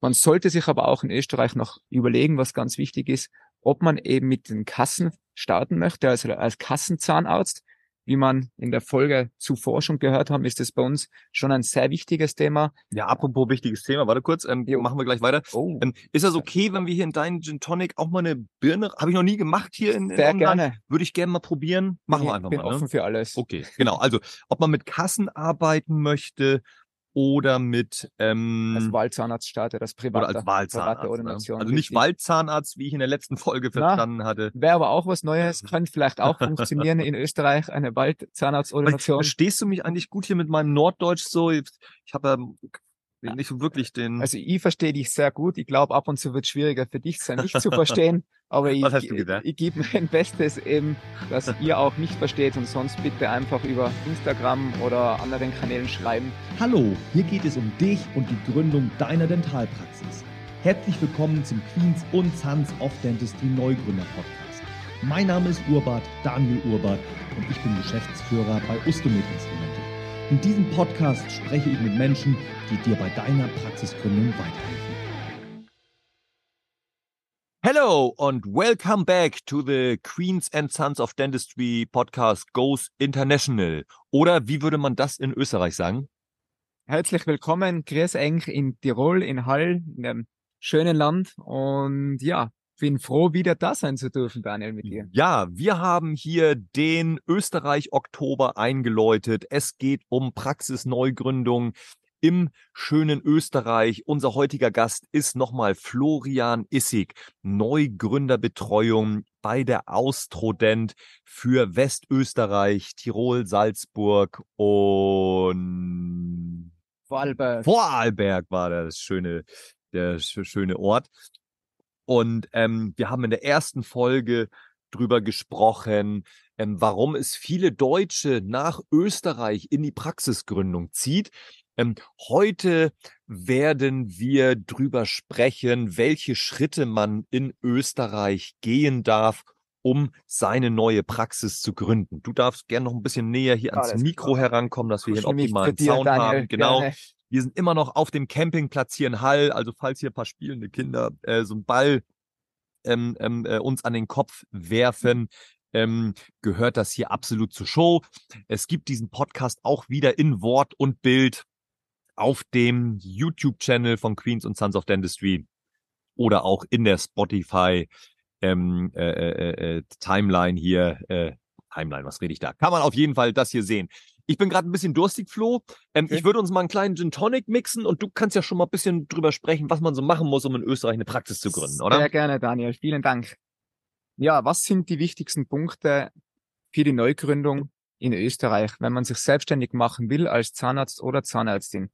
Man sollte sich aber auch in Österreich noch überlegen, was ganz wichtig ist, ob man eben mit den Kassen starten möchte, also als Kassenzahnarzt. Wie man in der Folge zuvor schon gehört haben, ist das bei uns schon ein sehr wichtiges Thema. Ja, apropos wichtiges Thema, warte kurz, ähm, machen wir gleich weiter. Oh. Ähm, ist das okay, wenn wir hier in deinen Gin Tonic auch mal eine Birne, habe ich noch nie gemacht hier in, in Sehr Online. gerne. Würde ich gerne mal probieren. Machen wir ich einfach bin mal. Ne? offen für alles. Okay, genau. Also, ob man mit Kassen arbeiten möchte oder mit ähm, Als Wahlzahnarzt startet, als oder private, als Wahlzahnarzt. private Ne? Ordination. Also nicht. Waldzahnarzt, wie ich in der letzten Folge Na, verstanden hatte. Wäre aber auch was Neues, könnte vielleicht auch funktionieren in Österreich, eine Waldzahnarztordination. Verstehst du mich eigentlich gut hier mit meinem Norddeutsch so? Ich habe ja nicht wirklich den. Also ich verstehe dich sehr gut. Ich glaube, ab und zu wird es schwieriger für dich sein, mich zu verstehen. Aber ich, Was hast du gesagt? ich, gebe mein Bestes eben, dass ihr auch mich versteht und sonst bitte einfach über Instagram oder anderen Kanälen schreiben. Hallo, hier geht es um dich und die Gründung deiner Dentalpraxis. Herzlich willkommen zum Queens und Sons of Dentistry Neugründer Podcast. Mein Name ist Urbart, Daniel Urbart und ich bin Geschäftsführer bei Ustomed Instrumente. In diesem Podcast spreche ich mit Menschen, die dir bei deiner Praxisgründung weiterhelfen. Hello and welcome back to the Queens and Sons of Dentistry Podcast Goes International. Oder wie würde man das in Österreich sagen? Herzlich willkommen, Grüß Eng in Tirol, in Hall, in einem schönen Land. Und ja, bin froh, wieder da sein zu dürfen, Daniel, mit dir. Ja, wir haben hier den Österreich-Oktober eingeläutet. Es geht um Praxisneugründung im schönen Österreich. Unser heutiger Gast ist nochmal Florian Issig, Neugründerbetreuung bei der Austrodent für Westösterreich, Tirol, Salzburg und Vorarlberg. Vorarlberg war das schöne, der sch- schöne Ort. Und ähm, wir haben in der ersten Folge drüber gesprochen, ähm, warum es viele Deutsche nach Österreich in die Praxisgründung zieht. Ähm, heute werden wir drüber sprechen, welche Schritte man in Österreich gehen darf, um seine neue Praxis zu gründen. Du darfst gerne noch ein bisschen näher hier ans Alles Mikro klar. herankommen, dass wir hier einen optimalen Sound Daniel, haben. Genau. gerne. Wir sind immer noch auf dem Campingplatz hier in Hall. Also falls hier ein paar spielende Kinder äh, so einen Ball ähm, ähm, äh, uns an den Kopf werfen, ähm, gehört das hier absolut zur Show. Es gibt diesen Podcast auch wieder in Wort und Bild auf dem YouTube-Channel von Queens und Sons of Dentistry oder auch in der Spotify ähm, äh, äh, äh, Timeline hier. Äh, Timeline, was rede ich da? Kann man auf jeden Fall das hier sehen. Ich bin gerade ein bisschen durstig, Flo. Ähm, Okay. Ich würde uns mal einen kleinen Gin Tonic mixen und du kannst ja schon mal ein bisschen drüber sprechen, was man so machen muss, um in Österreich eine Praxis zu gründen, oder? Sehr gerne, Daniel. Vielen Dank. Ja, was sind die wichtigsten Punkte für die Neugründung in Österreich, wenn man sich selbstständig machen will als Zahnarzt oder Zahnärztin?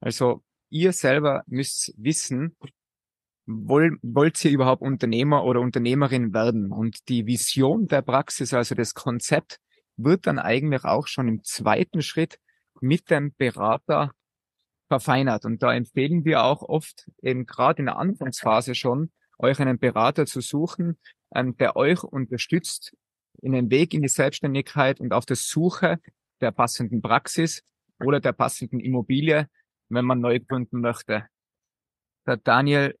Also ihr selber müsst wissen, woll, wollt ihr überhaupt Unternehmer oder Unternehmerin werden? Und die Vision der Praxis, also das Konzept, wird dann eigentlich auch schon im zweiten Schritt mit dem Berater verfeinert. Und da empfehlen wir auch oft, eben gerade in der Anfangsphase schon, euch einen Berater zu suchen, ähm, der euch unterstützt in den Weg in die Selbstständigkeit und auf der Suche der passenden Praxis oder der passenden Immobilie, wenn man neu gründen möchte. Der Daniel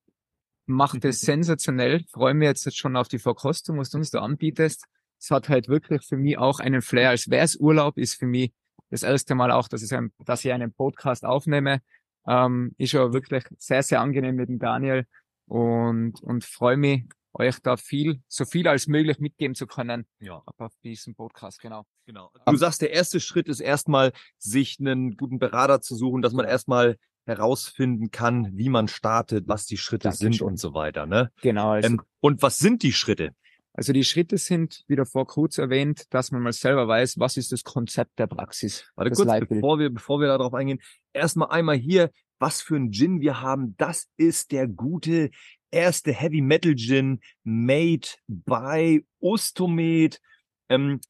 macht es sensationell. Freue mich jetzt schon auf die Verkostung, was du uns da anbietest. Es hat halt wirklich für mich auch einen Flair, als wäre es Urlaub, ist für mich das erste Mal auch, dass ich, ein, dass ich einen Podcast aufnehme. Ähm, ist schon wirklich sehr, sehr angenehm mit dem Daniel und, und freue mich, euch da viel, so viel als möglich mitgeben zu können Ja. auf diesem Podcast, genau. Genau. Du sagst, der erste Schritt ist erstmal, sich einen guten Berater zu suchen, dass man erstmal herausfinden kann, wie man startet, was die Schritte sind und so weiter. Ne? Genau, also, Ähm, und was sind die Schritte? Also die Schritte sind, wie davor kurz erwähnt, dass man mal selber weiß, was ist das Konzept der Praxis. Warte kurz, Leitbild. bevor wir, bevor wir darauf eingehen, erstmal einmal hier, was für ein Gin wir haben. Das ist der gute erste Heavy Metal Gin made by Ustomed. Ähm,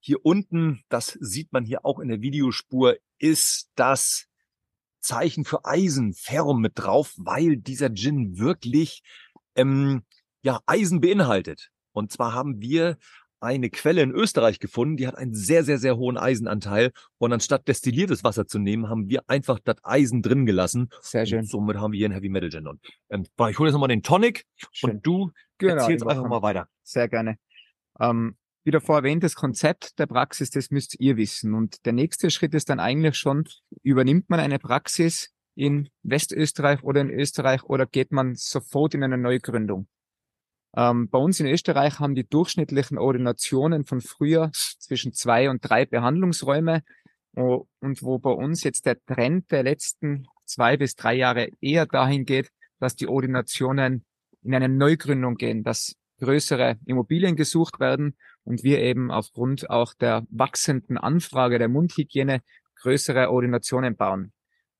hier unten, das sieht man hier auch in der Videospur, ist das Zeichen für Eisen, Ferrum mit drauf, weil dieser Gin wirklich ähm, ja Eisen beinhaltet. Und zwar haben wir eine Quelle in Österreich gefunden, die hat einen sehr, sehr, sehr hohen Eisenanteil. Und anstatt destilliertes Wasser zu nehmen, haben wir einfach das Eisen drin gelassen. Sehr schön. Und somit haben wir hier einen Heavy Metal Gin. Und ähm, ich hole jetzt nochmal den Tonic schön. und du Genau, erzählst einfach mal weiter. Sehr gerne. Ähm, wie davor erwähnt, das Konzept der Praxis, das müsst ihr wissen. Und der nächste Schritt ist dann eigentlich schon, übernimmt man eine Praxis in Westösterreich oder in Österreich oder geht man sofort in eine Neugründung? Ähm, bei uns in Österreich haben die durchschnittlichen Ordinationen von früher zwischen zwei und drei Behandlungsräume. Und wo bei uns jetzt der Trend der letzten zwei bis drei Jahre eher dahin geht, dass die Ordinationen in eine Neugründung gehen, dass größere Immobilien gesucht werden und wir eben aufgrund auch der wachsenden Anfrage der Mundhygiene größere Ordinationen bauen.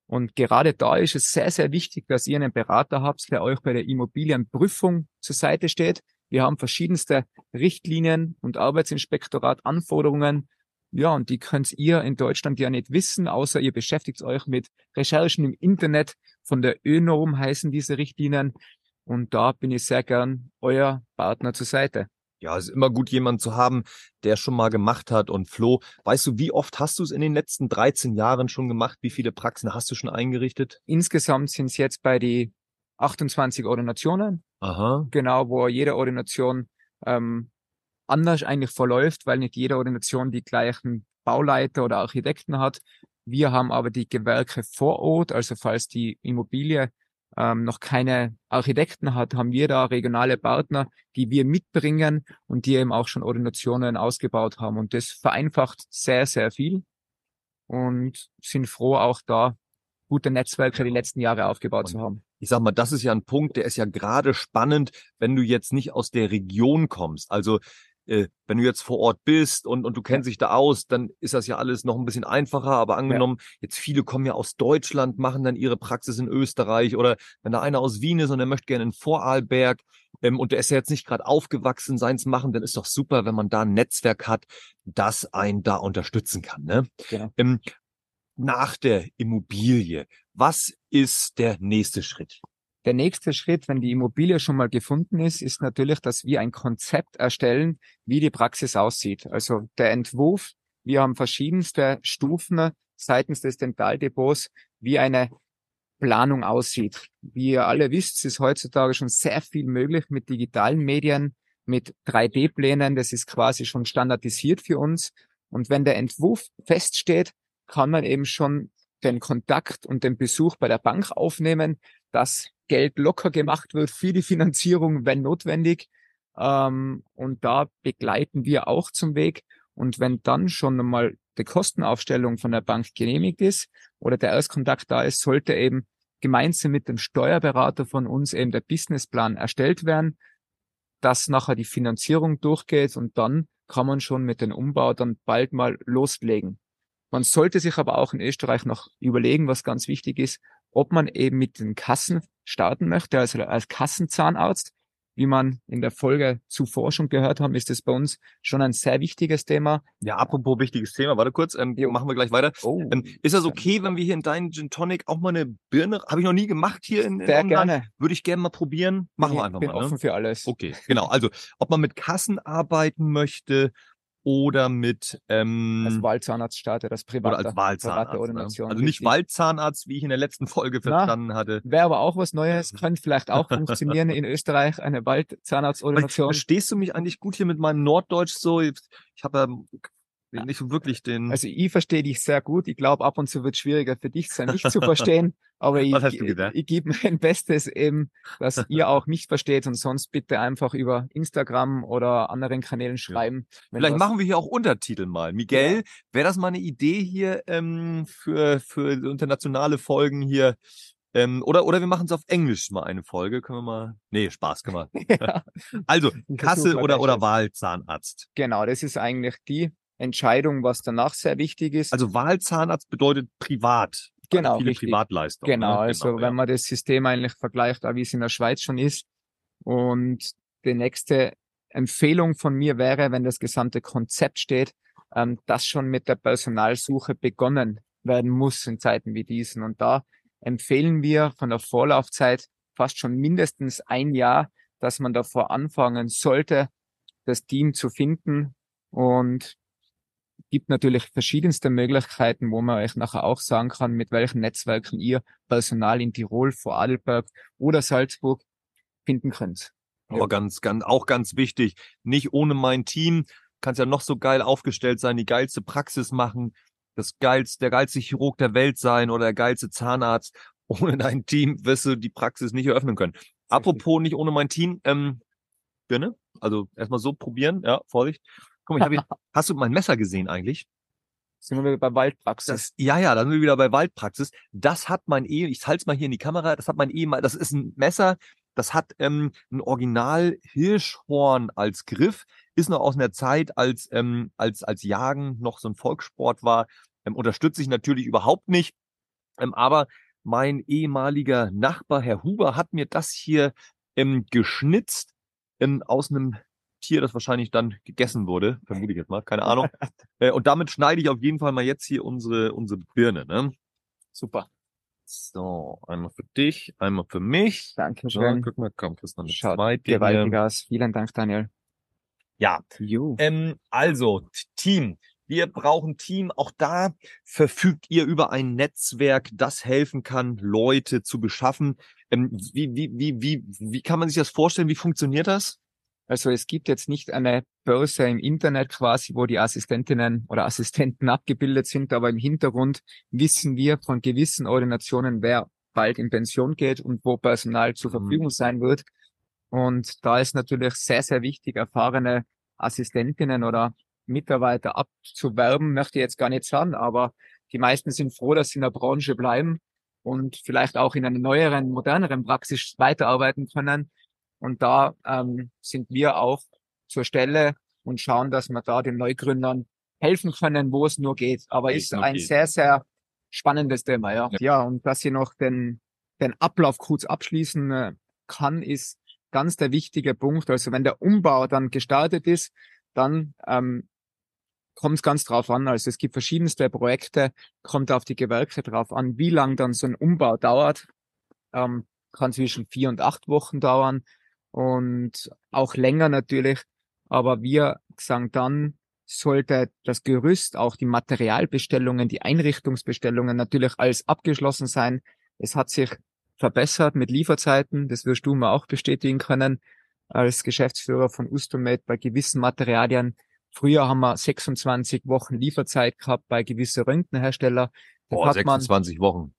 Und gerade da ist es sehr, sehr wichtig, dass ihr einen Berater habt, der euch bei der Immobilienprüfung zur Seite steht. Wir haben verschiedenste Richtlinien und Arbeitsinspektorat Anforderungen. Ja, und die könnt ihr in Deutschland ja nicht wissen, außer ihr beschäftigt euch mit Recherchen im Internet. Von der ÖNORM heißen diese Richtlinien. Und da bin ich sehr gern euer Partner zur Seite. Ja, es ist immer gut, jemanden zu haben, der schon mal gemacht hat. Und Flo, weißt du, wie oft hast du es in den letzten 13 Jahren schon gemacht? Wie viele Praxen hast du schon eingerichtet? Insgesamt sind es jetzt bei die 28 Ordinationen, Aha. genau, wo jede Ordination ähm, anders eigentlich verläuft, weil nicht jede Ordination die gleichen Bauleiter oder Architekten hat. Wir haben aber die Gewerke vor Ort, also falls die Immobilie ähm, noch keine Architekten hat, haben wir da regionale Partner, die wir mitbringen und die eben auch schon Ordinationen ausgebaut haben. Und das vereinfacht sehr, sehr viel und sind froh, auch da gute Netzwerke die letzten Jahre aufgebaut zu haben. Ich sag mal, das ist ja ein Punkt, der ist ja gerade spannend, wenn du jetzt nicht aus der Region kommst. Also äh, wenn du jetzt vor Ort bist und, und du kennst dich da aus, dann ist das ja alles noch ein bisschen einfacher. Aber angenommen, jetzt viele kommen ja aus Deutschland, machen dann ihre Praxis in Österreich oder wenn da einer aus Wien ist und der möchte gerne in Vorarlberg ähm, und der ist ja jetzt nicht gerade aufgewachsen, seins machen, dann ist doch super, wenn man da ein Netzwerk hat, das einen da unterstützen kann. Ne? Genau. Ähm, nach der Immobilie, was ist der nächste Schritt? Der nächste Schritt, wenn die Immobilie schon mal gefunden ist, ist natürlich, dass wir ein Konzept erstellen, wie die Praxis aussieht. Also der Entwurf, wir haben verschiedenste Stufen seitens des Dentaldepots, wie eine Planung aussieht. Wie ihr alle wisst, ist heutzutage schon sehr viel möglich mit digitalen Medien, mit 3D-Plänen. Das ist quasi schon standardisiert für uns. Und wenn der Entwurf feststeht, kann man eben schon den Kontakt und den Besuch bei der Bank aufnehmen, dass Geld locker gemacht wird für die Finanzierung, wenn notwendig. Ähm, und da begleiten wir auch zum Weg. Und wenn dann schon einmal die Kostenaufstellung von der Bank genehmigt ist oder der Erstkontakt da ist, sollte eben gemeinsam mit dem Steuerberater von uns eben der Businessplan erstellt werden, dass nachher die Finanzierung durchgeht und dann kann man schon mit dem Umbau dann bald mal loslegen. Man sollte sich aber auch in Österreich noch überlegen, was ganz wichtig ist, ob man eben mit den Kassen starten möchte, also als Kassenzahnarzt. Wie man in der Folge zuvor schon gehört haben, ist das bei uns schon ein sehr wichtiges Thema. Ja, apropos wichtiges Thema, warte kurz, ähm, machen wir gleich weiter. Oh, Ähm, ist das okay, wenn wir hier in deinen Gin Tonic auch mal eine Birne, habe ich noch nie gemacht hier in, in sehr Online. gerne. Würde ich gerne mal probieren. Machen bin, wir einfach bin mal. Ne? offen für alles. Okay, genau. Also, ob man mit Kassen arbeiten möchte oder mit ähm, Als Wahlzahnarzt startet, als oder private, als private Wahlzahnarzt. Ne? Ordination. Also nicht richtig. Waldzahnarzt, wie ich in der letzten Folge Na, verstanden hatte. Wäre aber auch was Neues, könnte vielleicht auch funktionieren in Österreich, eine Waldzahnarztordination. Verstehst du mich eigentlich gut hier mit meinem Norddeutsch so? Ich habe ähm, nicht wirklich den. Also ich verstehe dich sehr gut. Ich glaube, ab und zu wird es schwieriger für dich sein, mich zu verstehen. Aber ich, ich gebe mein Bestes eben, dass ihr auch mich versteht und sonst bitte einfach über Instagram oder anderen Kanälen schreiben. wenn Vielleicht machen wir hier auch Untertitel mal. Miguel, Ja. wäre das mal eine Idee hier ähm, für, für internationale Folgen hier? Ähm, oder, oder wir machen es auf Englisch mal eine Folge. Können wir mal. Nee, Spaß, können wir. ja, Also, Versuch Kasse mal oder, oder. Wahlzahnarzt. genau, das ist eigentlich die Entscheidung, was danach sehr wichtig ist. Also Wahlzahnarzt bedeutet privat. Genau, also viele richtig. Privatleistungen. Genau, ne? also ja. wenn man das System eigentlich vergleicht, wie es in der Schweiz schon ist. Und die nächste Empfehlung von mir wäre, wenn das gesamte Konzept steht, ähm, dass schon mit der Personalsuche begonnen werden muss in Zeiten wie diesen. Und da empfehlen wir von der Vorlaufzeit fast schon mindestens ein Jahr, dass man davor anfangen sollte, das Team zu finden und gibt natürlich verschiedenste Möglichkeiten, wo man euch nachher auch sagen kann, mit welchen Netzwerken ihr Personal in Tirol, Vorarlberg oder Salzburg finden könnt. Aber ganz, ganz, auch ganz wichtig, nicht ohne mein Team kannst ja noch so geil aufgestellt sein, die geilste Praxis machen, das geilste, der geilste Chirurg der Welt sein oder der geilste Zahnarzt. Ohne dein Team wirst du die Praxis nicht eröffnen können. Apropos nicht ohne mein Team, ähm, Birne, also erstmal so probieren, ja, Vorsicht. Guck mal, ich hab hier, hast du mein Messer gesehen eigentlich? Sind wir wieder bei Waldpraxis. Das, ja, ja, dann sind wir wieder bei Waldpraxis. Das hat mein Ehe, ich halte mal hier in die Kamera, das hat mein Ehemann, das ist ein Messer, das hat ähm, ein Original Hirschhorn als Griff, ist noch aus einer Zeit, als, ähm, als, als Jagen noch so ein Volkssport war. Ähm, unterstütze ich natürlich überhaupt nicht. Ähm, aber mein ehemaliger Nachbar, Herr Huber, hat mir das hier ähm, geschnitzt ähm, aus einem Tier, das wahrscheinlich dann gegessen wurde, vermute ich jetzt mal, keine Ahnung. äh, und damit schneide ich auf jeden Fall mal jetzt hier unsere, unsere Birne. Ne? Super. So, einmal für dich, einmal für mich. Danke So, schön. guck mal, komm, kriegst noch eine Schaut zweite gewaltig hier. aus. Vielen Dank, Daniel. Ja, ähm, also Team. Wir brauchen Team. Auch da verfügt ihr über ein Netzwerk, das helfen kann, Leute zu beschaffen. Ähm, wie, wie, wie, wie, wie kann man sich das vorstellen? Wie funktioniert das? Also es gibt jetzt nicht eine Börse im Internet quasi, wo die Assistentinnen oder Assistenten abgebildet sind, aber im Hintergrund wissen wir von gewissen Ordinationen, wer bald in Pension geht und wo Personal zur Mhm. Verfügung sein wird. Und da ist natürlich sehr, sehr wichtig, erfahrene Assistentinnen oder Mitarbeiter abzuwerben, möchte ich jetzt gar nicht sagen, aber die meisten sind froh, dass sie in der Branche bleiben und vielleicht auch in einer neueren, moderneren Praxis weiterarbeiten können. Und da ähm, sind wir auch zur Stelle und schauen, dass wir da den Neugründern helfen können, wo es nur geht. Aber ist ein geht. sehr, sehr spannendes Thema, ja. Ja. Ja, und dass ich noch den, den Ablauf kurz abschließen äh, kann, ist ganz der wichtige Punkt. Also wenn der Umbau dann gestartet ist, dann ähm, kommt es ganz drauf an. Also es gibt verschiedenste Projekte, kommt auf die Gewerke drauf an, wie lang dann so ein Umbau dauert. Ähm, kann zwischen vier und acht Wochen dauern und auch länger natürlich. Aber wir sagen dann, sollte das Gerüst, auch die Materialbestellungen, die Einrichtungsbestellungen natürlich alles abgeschlossen sein. Es hat sich verbessert mit Lieferzeiten. Das wirst du mir auch bestätigen können als Geschäftsführer von Ustomed bei gewissen Materialien. Früher haben wir 26 Wochen Lieferzeit gehabt bei gewissen Röntgenhersteller. Das Boah, hat man, 26 Wochen.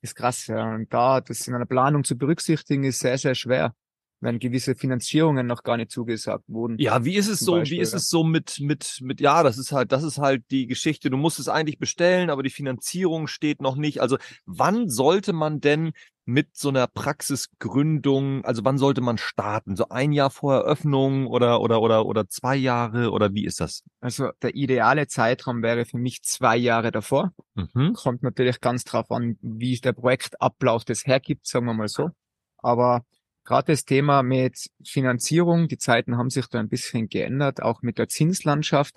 ist krass, ja. Und da, das in einer Planung zu berücksichtigen, ist sehr, sehr schwer, wenn gewisse Finanzierungen noch gar nicht zugesagt wurden. Ja, wie ist es so, Beispiel, wie ist ja. es so mit, mit, mit, ja, das ist halt, das ist halt die Geschichte. Du musst es eigentlich bestellen, aber die Finanzierung steht noch nicht. Also wann sollte man denn mit so einer Praxisgründung, also wann sollte man starten? So ein Jahr vor Eröffnung oder, oder, oder, oder zwei Jahre oder wie ist das? Also der ideale Zeitraum wäre für mich zwei Jahre davor. Mhm. Kommt natürlich ganz drauf an, wie der Projektablauf das hergibt, sagen wir mal so. Aber gerade das Thema mit Finanzierung, die Zeiten haben sich da ein bisschen geändert, auch mit der Zinslandschaft.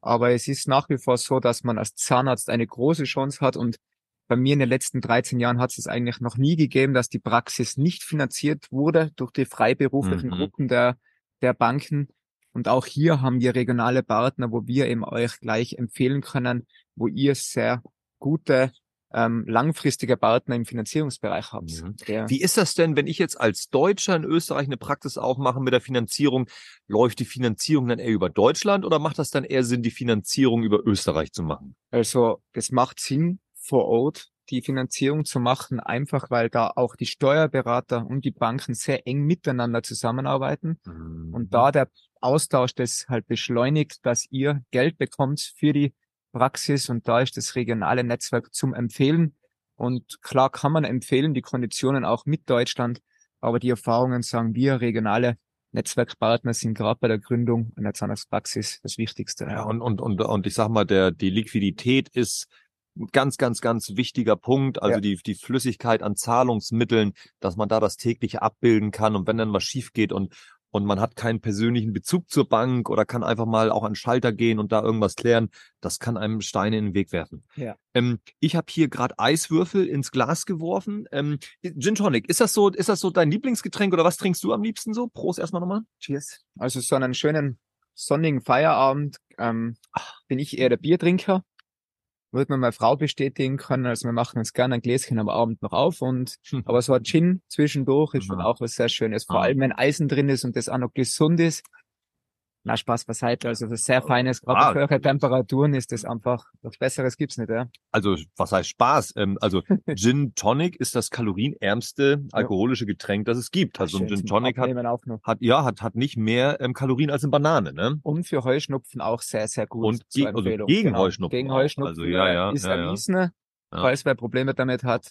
Aber es ist nach wie vor so, dass man als Zahnarzt eine große Chance hat und bei mir in den letzten 13 Jahren hat es eigentlich noch nie gegeben, dass die Praxis nicht finanziert wurde durch die freiberuflichen Mhm. Gruppen der, der Banken. Und auch hier haben wir regionale Partner, wo wir eben euch gleich empfehlen können, wo ihr sehr gute, ähm, langfristige Partner im Finanzierungsbereich habt. Mhm. Wie ist das denn, wenn ich jetzt als Deutscher in Österreich eine Praxis aufmache mit der Finanzierung? Läuft die Finanzierung dann eher über Deutschland oder macht das dann eher Sinn, die Finanzierung über Österreich zu machen? also das macht Sinn, vor Ort die Finanzierung zu machen, einfach weil da auch die Steuerberater und die Banken sehr eng miteinander zusammenarbeiten. Mhm. Und da der Austausch das halt beschleunigt, dass ihr Geld bekommt für die Praxis und da ist das regionale Netzwerk zum Empfehlen. Und klar kann man empfehlen, die Konditionen auch mit Deutschland, aber die Erfahrungen sagen wir, regionale Netzwerkpartner sind gerade bei der Gründung einer Zahnarztpraxis das Wichtigste. Ja, und, und, und, und ich sag mal, der, die Liquidität ist ein ganz, ganz, ganz wichtiger Punkt. Also Ja. die, die Flüssigkeit an Zahlungsmitteln, dass man da das tägliche abbilden kann. Und wenn dann was schief geht und, und man hat keinen persönlichen Bezug zur Bank oder kann einfach mal auch an Schalter gehen und da irgendwas klären, das kann einem Steine in den Weg werfen. Ja. Ähm, ich habe hier gerade Eiswürfel ins Glas geworfen. Ähm, Gin Tonic, ist das so, ist das so dein Lieblingsgetränk oder was trinkst du am liebsten so? Prost erstmal nochmal. Cheers. Also so einen schönen sonnigen Feierabend ähm, bin ich eher der Biertrinker. Würde mir meine Frau bestätigen können. Also wir machen uns gerne ein Gläschen am Abend noch auf und aber so ein Gin zwischendurch ist schon auch was sehr Schönes. Vor Ah. allem wenn Eisen drin ist und das auch noch gesund ist. Na, Spaß beiseite. Also das ist sehr feines, gerade Ah. für höhere Temperaturen ist das einfach, was Besseres gibt's nicht, ja. Also, was heißt Spaß? Ähm, also, Gin Tonic ist das kalorienärmste alkoholische Getränk, das es gibt. Also, ein Gin Tonic hat, hat, ja, hat, hat nicht mehr ähm, Kalorien als eine Banane, ne? Und für Heuschnupfen auch sehr, sehr gut. Und ge- also gegen Genau. Heuschnupfen Gegen. Heuschnupfen. Also, ja, ja, Ist ja, erwiesen, Ja. falls wer Probleme damit hat.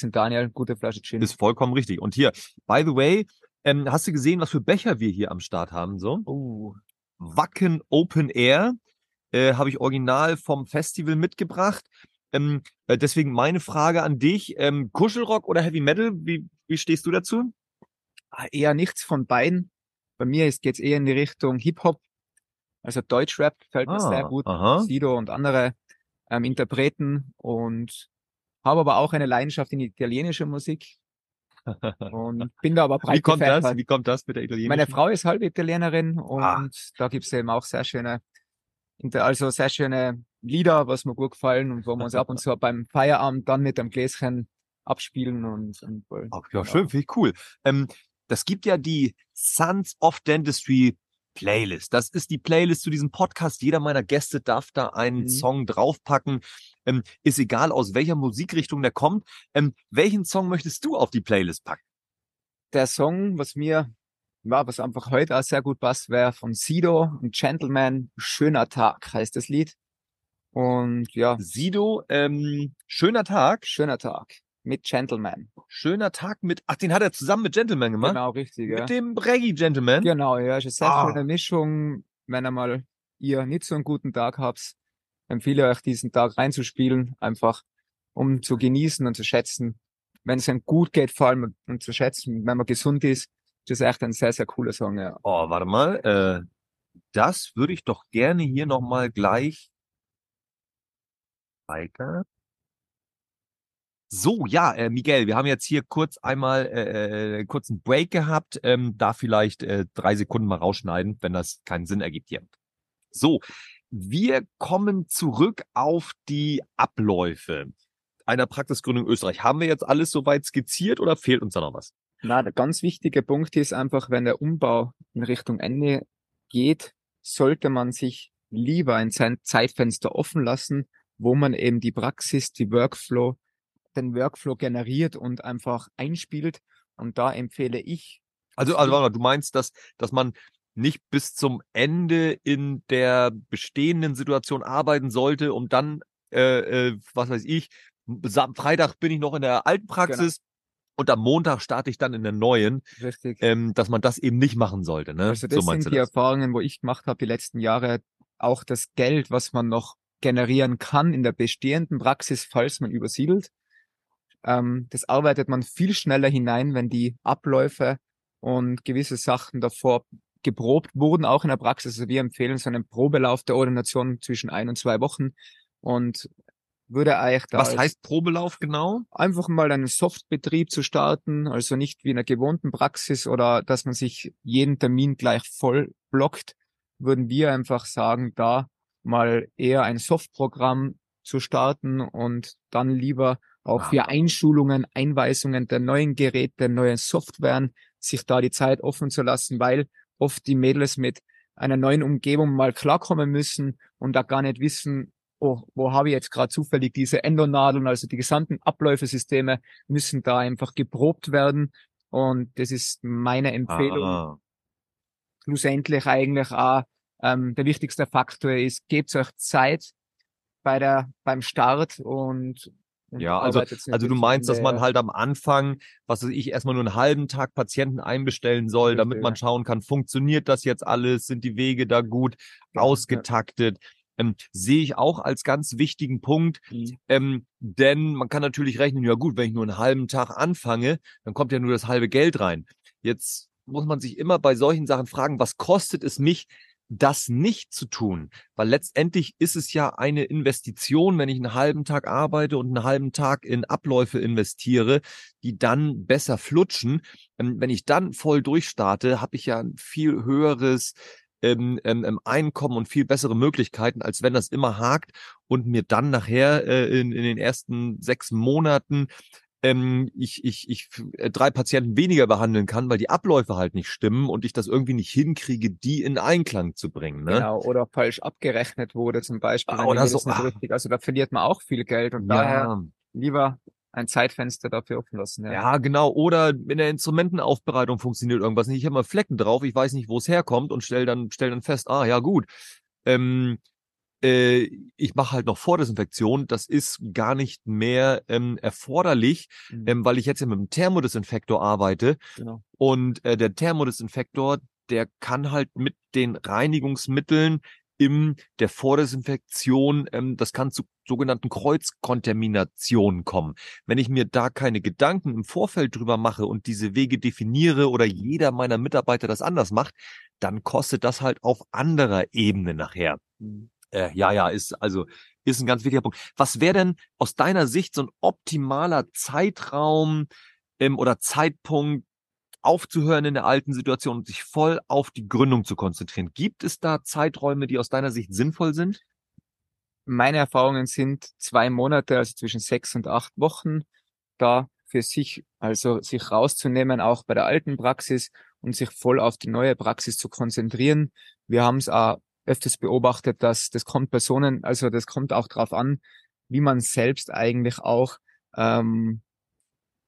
Den Daniel, gute Flasche Gin. Ist vollkommen richtig. Und hier, by the way, ähm, hast du gesehen, was für Becher wir hier am Start haben? So? oh, Wacken Open Air. Äh, Habe ich original vom Festival mitgebracht. Ähm, äh, deswegen meine Frage an dich. Ähm, Kuschelrock oder Heavy Metal? Wie, wie stehst du dazu? Ah, eher nichts von beiden. Bei mir ist geht's eher in die Richtung Hip-Hop. Also Deutschrap gefällt mir sehr gut. Ah, Aha. Sido und andere ähm, Interpreten und habe aber auch eine Leidenschaft in italienische Musik und bin da aber breit Wie kommt das? gefächert. Wie kommt das mit der italienischen? Meine Frau ist halb Italienerin und Ah. da gibt's eben auch sehr schöne, also sehr schöne Lieder, was mir gut gefallen und wo wir uns ab und zu beim Feierabend dann mit einem Gläschen abspielen und, und Ach, ja, genau. schön, finde ich cool. Ähm, das gibt ja die Sons of Dentistry Playlist. Das ist die Playlist zu diesem Podcast. Jeder meiner Gäste darf da einen Mhm. Song draufpacken. Ähm, ist egal, aus welcher Musikrichtung der kommt. Ähm, welchen Song möchtest du auf die Playlist packen? der Song, was mir, ja, was einfach heute auch sehr gut passt, wäre von Sido, ein Gentleman, schöner Tag heißt das Lied. Und ja, Sido, ähm, schöner Tag. schöner Tag mit Gentleman. Schöner Tag mit, ach, den hat er zusammen mit Gentleman gemacht. Genau, richtig, ja. Mit dem Reggae Gentleman. Genau, ja, ist eine sehr Ah. schöne Mischung. Wenn einmal ihr nicht so einen guten Tag habt, empfehle euch diesen Tag reinzuspielen, einfach um zu genießen und zu schätzen. Wenn es einem gut geht, vor allem und, zu schätzen, wenn man gesund ist, ist das echt ein sehr, sehr cooler Song, ja. Oh, warte mal. Äh, das würde ich doch gerne hier nochmal gleich weiter. So, ja, äh, Miguel, wir haben jetzt hier kurz einmal äh, äh, kurz einen Break gehabt. Ähm, da vielleicht äh, drei Sekunden mal rausschneiden, wenn das keinen Sinn ergibt hier. So, wir kommen zurück auf die Abläufe einer Praxisgründung Österreich. Haben wir jetzt alles soweit skizziert oder fehlt uns da noch was? Na, der ganz wichtige Punkt ist einfach, wenn der Umbau in Richtung Ende geht, sollte man sich lieber ein Zeit- Zeitfenster offen lassen, wo man eben die Praxis, die Workflow, den Workflow generiert und einfach einspielt. Und da empfehle ich, Also, also mal, du meinst, dass, dass man nicht bis zum Ende in der bestehenden Situation arbeiten sollte, um dann, äh, äh, was weiß ich, Freitag bin ich noch in der alten Praxis und am Montag starte ich dann in der neuen, richtig, ähm, dass man das eben nicht machen sollte. Ne? also das sind die Erfahrungen, wo ich gemacht habe die letzten Jahre, auch das Geld, was man noch generieren kann in der bestehenden Praxis, falls man übersiedelt. Ähm, das arbeitet man viel schneller hinein, wenn die Abläufe und gewisse Sachen davor geprobt wurden, auch in der Praxis. Also wir empfehlen so einen Probelauf der Ordination zwischen ein und zwei Wochen und würde eigentlich da Was heißt Probelauf genau? einfach mal einen Softbetrieb zu starten, also nicht wie in einer gewohnten Praxis oder dass man sich jeden Termin gleich voll blockt, würden wir einfach sagen, da mal eher ein Softprogramm zu starten und dann lieber auch Ah. für Einschulungen, Einweisungen der neuen Geräte, neuen Softwaren, sich da die Zeit offen zu lassen, weil oft die Mädels mit einer neuen Umgebung mal klarkommen müssen und da gar nicht wissen, oh, wo habe ich jetzt gerade zufällig diese Endonadeln, also die gesamten Abläufesysteme müssen da einfach geprobt werden. Und das ist meine Empfehlung. Ah, Schlussendlich eigentlich auch ähm, der wichtigste Faktor ist, gebt euch Zeit bei der beim Start und Ja, also- Also du meinst, dass man halt am Anfang, was weiß ich, erstmal nur einen halben Tag Patienten einbestellen soll, damit Richtig, man ja. schauen kann, funktioniert das jetzt alles, sind die Wege da gut Ja, ausgetaktet. Ähm, sehe ich auch als ganz wichtigen Punkt, ja. ähm, denn man kann natürlich rechnen, ja gut, wenn ich nur einen halben Tag anfange, dann kommt ja nur das halbe Geld rein. Jetzt muss man sich immer bei solchen Sachen fragen, was kostet es mich, das nicht zu tun? Weil letztendlich ist es ja eine Investition, wenn ich einen halben Tag arbeite und einen halben Tag in Abläufe investiere, die dann besser flutschen. Ähm, wenn ich dann voll durchstarte, habe ich ja ein viel höheres ähm, ähm, ähm, Einkommen und viel bessere Möglichkeiten, als wenn das immer hakt und mir dann nachher äh, in, in den ersten sechs Monaten ähm, ich, ich, ich äh, drei Patienten weniger behandeln kann, weil die Abläufe halt nicht stimmen und ich das irgendwie nicht hinkriege, die in Einklang zu bringen. Ne? Genau, oder falsch abgerechnet wurde zum Beispiel. Ah, oder so, ah. richtig, also da verliert man auch viel Geld und daher lieber ein Zeitfenster dafür offen lassen. Ja. Ja. ja, genau. Oder in der Instrumentenaufbereitung funktioniert irgendwas nicht. Ich habe mal Flecken drauf, ich weiß nicht, wo es herkommt und stell dann, stell dann fest, ah ja gut. Ähm, äh, ich mache halt noch Vordesinfektion. Das ist gar nicht mehr ähm, erforderlich, Mhm. ähm, weil ich jetzt ja mit dem Thermodesinfektor arbeite. Genau. Und äh, der Thermodesinfektor, der kann halt mit den Reinigungsmitteln in der Vordesinfektion, ähm, das kann zu sogenannten Kreuzkontaminationen kommen. Wenn ich mir da keine Gedanken im Vorfeld drüber mache und diese Wege definiere oder jeder meiner Mitarbeiter das anders macht, dann kostet das halt auf anderer Ebene nachher. Mhm. Äh, ja, ja, ist also ist ein ganz wichtiger Punkt. Was wäre denn aus deiner Sicht so ein optimaler Zeitraum ähm, oder Zeitpunkt, aufzuhören in der alten Situation und sich voll auf die Gründung zu konzentrieren? Gibt es da Zeiträume, die aus deiner Sicht sinnvoll sind? Meine Erfahrungen sind zwei Monate, also zwischen sechs und acht Wochen, da für sich, also sich rauszunehmen, auch bei der alten Praxis und sich voll auf die neue Praxis zu konzentrieren. Wir haben es auch öfters beobachtet, dass das kommt Personen, also das kommt auch drauf an, wie man selbst eigentlich auch ähm,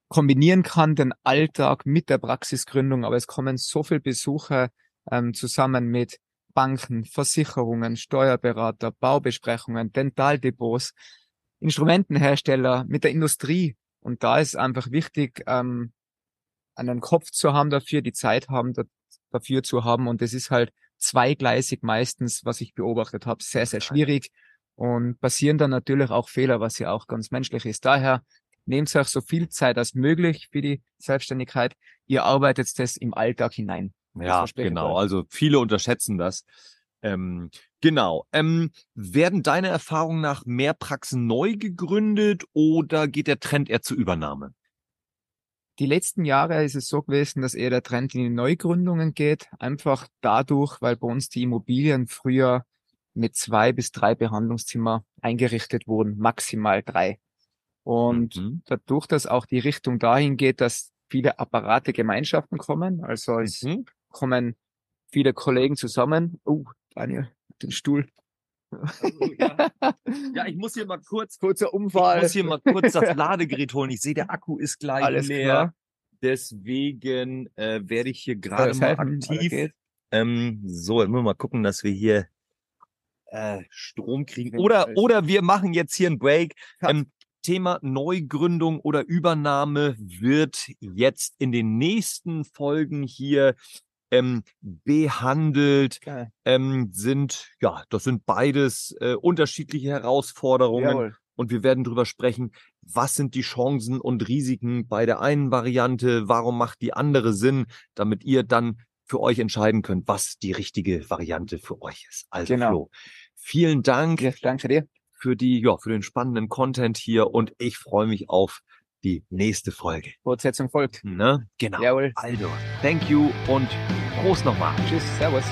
kombinieren kann, den Alltag mit der Praxisgründung. Aber es kommen so viele Besucher ähm, zusammen mit Banken, Versicherungen, Steuerberater, Baubesprechungen, Dentaldepots, Instrumentenhersteller, mit der Industrie. Und da ist einfach wichtig, ähm, einen Kopf zu haben dafür, die Zeit haben da, dafür zu haben. Und das ist halt zweigleisig meistens, was ich beobachtet habe, sehr, sehr schwierig. Und passieren dann natürlich auch Fehler, was ja auch ganz menschlich ist. Daher nehmt euch so viel Zeit als möglich für die Selbstständigkeit. Ihr arbeitet das im Alltag hinein. Ja, genau. euch. Also viele unterschätzen das. Ähm, genau. Ähm, werden deiner Erfahrung nach mehr Praxen neu gegründet oder geht der Trend eher zur Übernahme? Die letzten Jahre ist es so gewesen, dass eher der Trend in die Neugründungen geht. Einfach dadurch, weil bei uns die Immobilien früher mit zwei bis drei Behandlungszimmer eingerichtet wurden, maximal drei. Und Mhm. dadurch, dass auch die Richtung dahin geht, dass viele Apparate Gemeinschaften kommen, also es Mhm. kommen viele Kollegen zusammen. Oh, Daniel, den Stuhl. Ja, ich muss hier mal kurz, Kurzer ich Unfall. muss hier mal kurz das Ladegerät holen. Ich sehe, der Akku ist gleich Alles leer. klar. Deswegen äh, werde ich hier gerade mal helfen? Aktiv. Ähm, so, jetzt müssen wir mal gucken, dass wir hier äh, Strom kriegen. Oder, oder wir machen jetzt hier einen Break. Ähm, Thema Neugründung oder Übernahme wird jetzt in den nächsten Folgen hier ähm, behandelt. Geil. Ähm, sind, ja, das sind beides äh, unterschiedliche Herausforderungen. Jawohl. Und wir werden drüber sprechen, was sind die Chancen und Risiken bei der einen Variante, warum macht die andere Sinn, damit ihr dann für euch entscheiden könnt, was die richtige Variante für euch ist. Also Genau. Flo, vielen Dank Ja, danke dir. für die, ja, für den spannenden Content hier und ich freue mich auf die nächste Folge. Fortsetzung folgt. Ne? Genau. Jawohl. Also, thank you und Prost nochmal. Tschüss. Servus.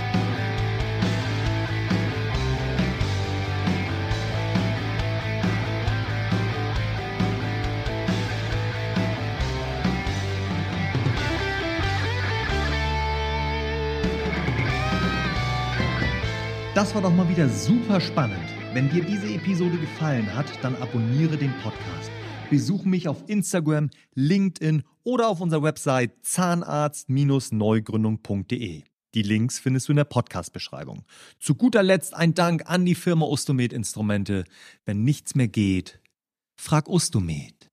Das war doch mal wieder super spannend. Wenn dir diese Episode gefallen hat, dann abonniere den Podcast. Besuch mich auf Instagram, LinkedIn oder auf unserer Website zahnarzt-neugründung.de. Die Links findest du in der Podcast-Beschreibung. Zu guter Letzt ein Dank an die Firma Ostomed Instrumente. Wenn nichts mehr geht, frag Ostomed.